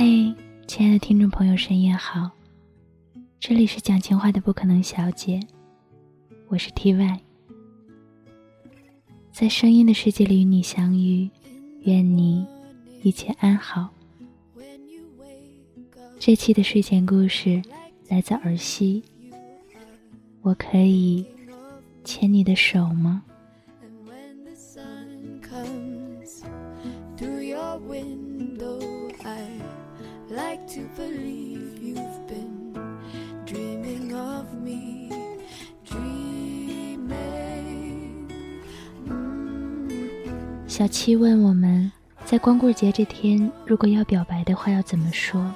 嘿，亲爱的听众朋友，深夜好！这里是讲情话的不可能小姐，我是 T Y，在声音的世界里与你相遇，愿你一切安好。这期的睡前故事来自儿戏，我可以牵你的手吗？Your window. I like to believe you've been dreaming of me dreaming. 小七问我们在光棍节这天如果要表白的话要怎么说？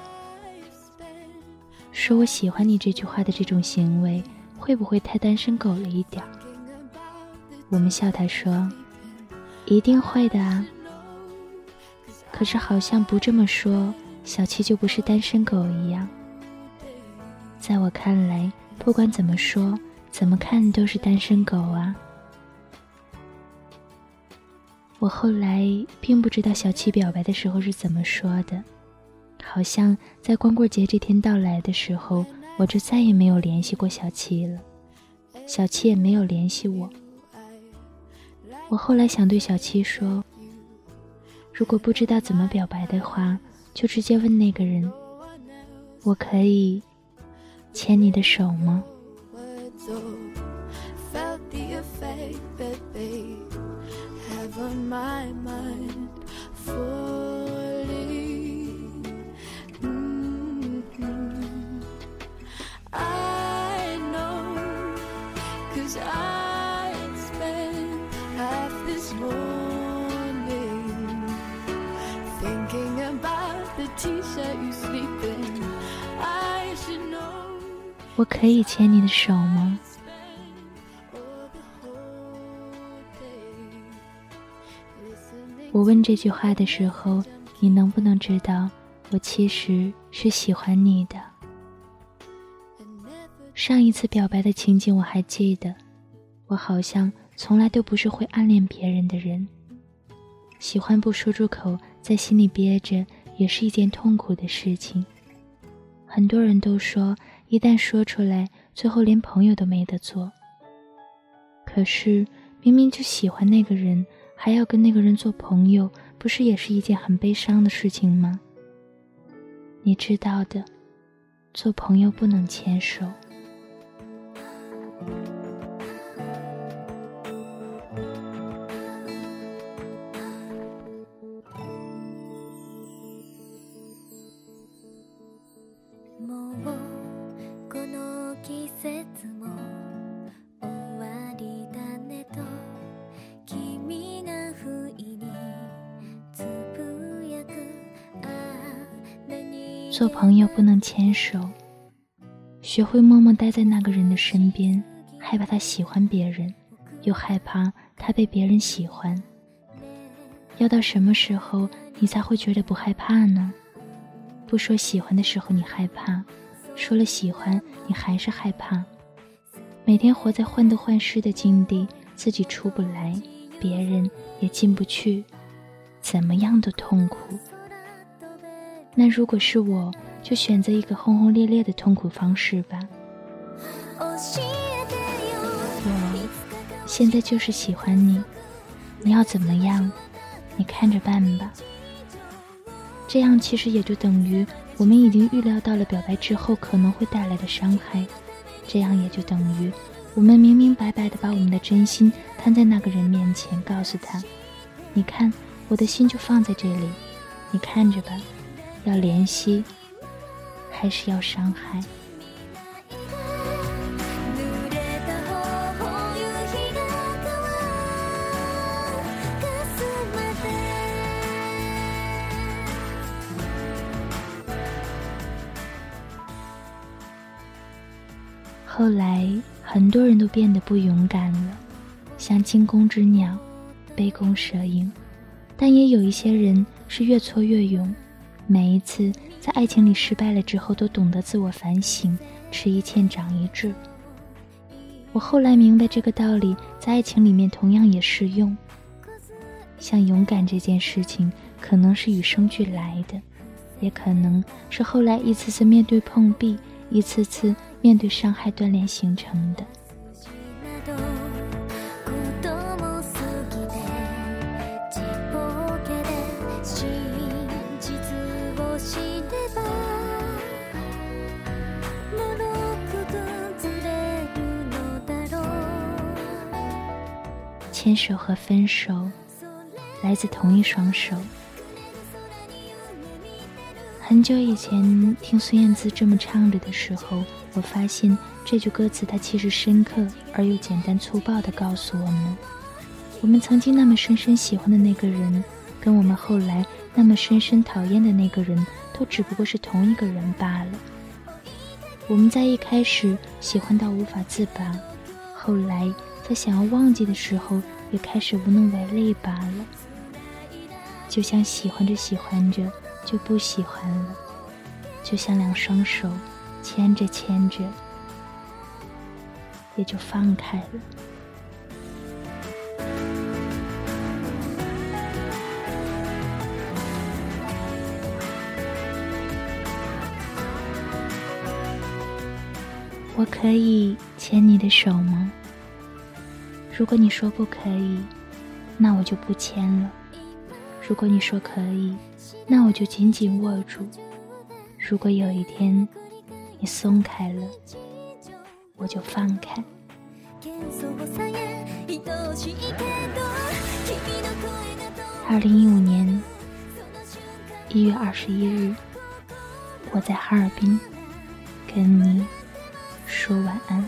说我喜欢你这句话的这种行为会不会太单身狗了一点我们笑他说一定会的啊。可是好像不这么说，小七就不是单身狗一样。在我看来，不管怎么说，怎么看都是单身狗啊。我后来并不知道小七表白的时候是怎么说的，好像在光棍节这天到来的时候，我就再也没有联系过小七了，小七也没有联系我。我后来想对小七说，如果不知道怎么表白的话，就直接问那个人：“我可以牵你的手吗？”我可以牵你的手吗？我问这句话的时候，你能不能知道，我其实是喜欢你的？上一次表白的情景我还记得，我好像从来都不是会暗恋别人的人。喜欢不说出口，在心里憋着，也是一件痛苦的事情。很多人都说，一旦说出来，最后连朋友都没得做。可是明明就喜欢那个人。还要跟那个人做朋友，不是也是一件很悲伤的事情吗？你知道的，做朋友不能牵手。做朋友不能牵手，学会默默待在那个人的身边，害怕他喜欢别人，又害怕他被别人喜欢。要到什么时候你才会觉得不害怕呢？不说喜欢的时候你害怕，说了喜欢你还是害怕。每天活在患得患失的境地，自己出不来，别人也进不去，怎么样都痛苦。那如果是我，就选择一个轰轰烈烈的痛苦方式吧。我现在就是喜欢你，你要怎么样，你看着办吧。这样其实也就等于我们已经预料到了表白之后可能会带来的伤害，这样也就等于我们明明白白的把我们的真心摊在那个人面前，告诉他：“你看，我的心就放在这里，你看着吧。”要怜惜，还是要伤害？后来，很多人都变得不勇敢了，像惊弓之鸟，杯弓蛇影。但也有一些人是越挫越勇。每一次在爱情里失败了之后，都懂得自我反省，吃一堑长一智。我后来明白这个道理，在爱情里面同样也适用。像勇敢这件事情，可能是与生俱来的，也可能是后来一次次面对碰壁，一次次面对伤害锻炼形成的。牵手和分手，来自同一双手。很久以前听孙燕姿这么唱着的时候，我发现这句歌词它其实深刻而又简单粗暴地告诉我们：我们曾经那么深深喜欢的那个人，跟我们后来那么深深讨厌的那个人，都只不过是同一个人罢了。我们在一开始喜欢到无法自拔，后来。在想要忘记的时候，也开始无能为力罢了。就像喜欢着喜欢着就不喜欢了，就像两双手牵着牵着也就放开了。我可以牵你的手吗？如果你说不可以，那我就不签了；如果你说可以，那我就紧紧握住；如果有一天你松开了，我就放开。二零一五年一月二十一日，我在哈尔滨跟你说晚安。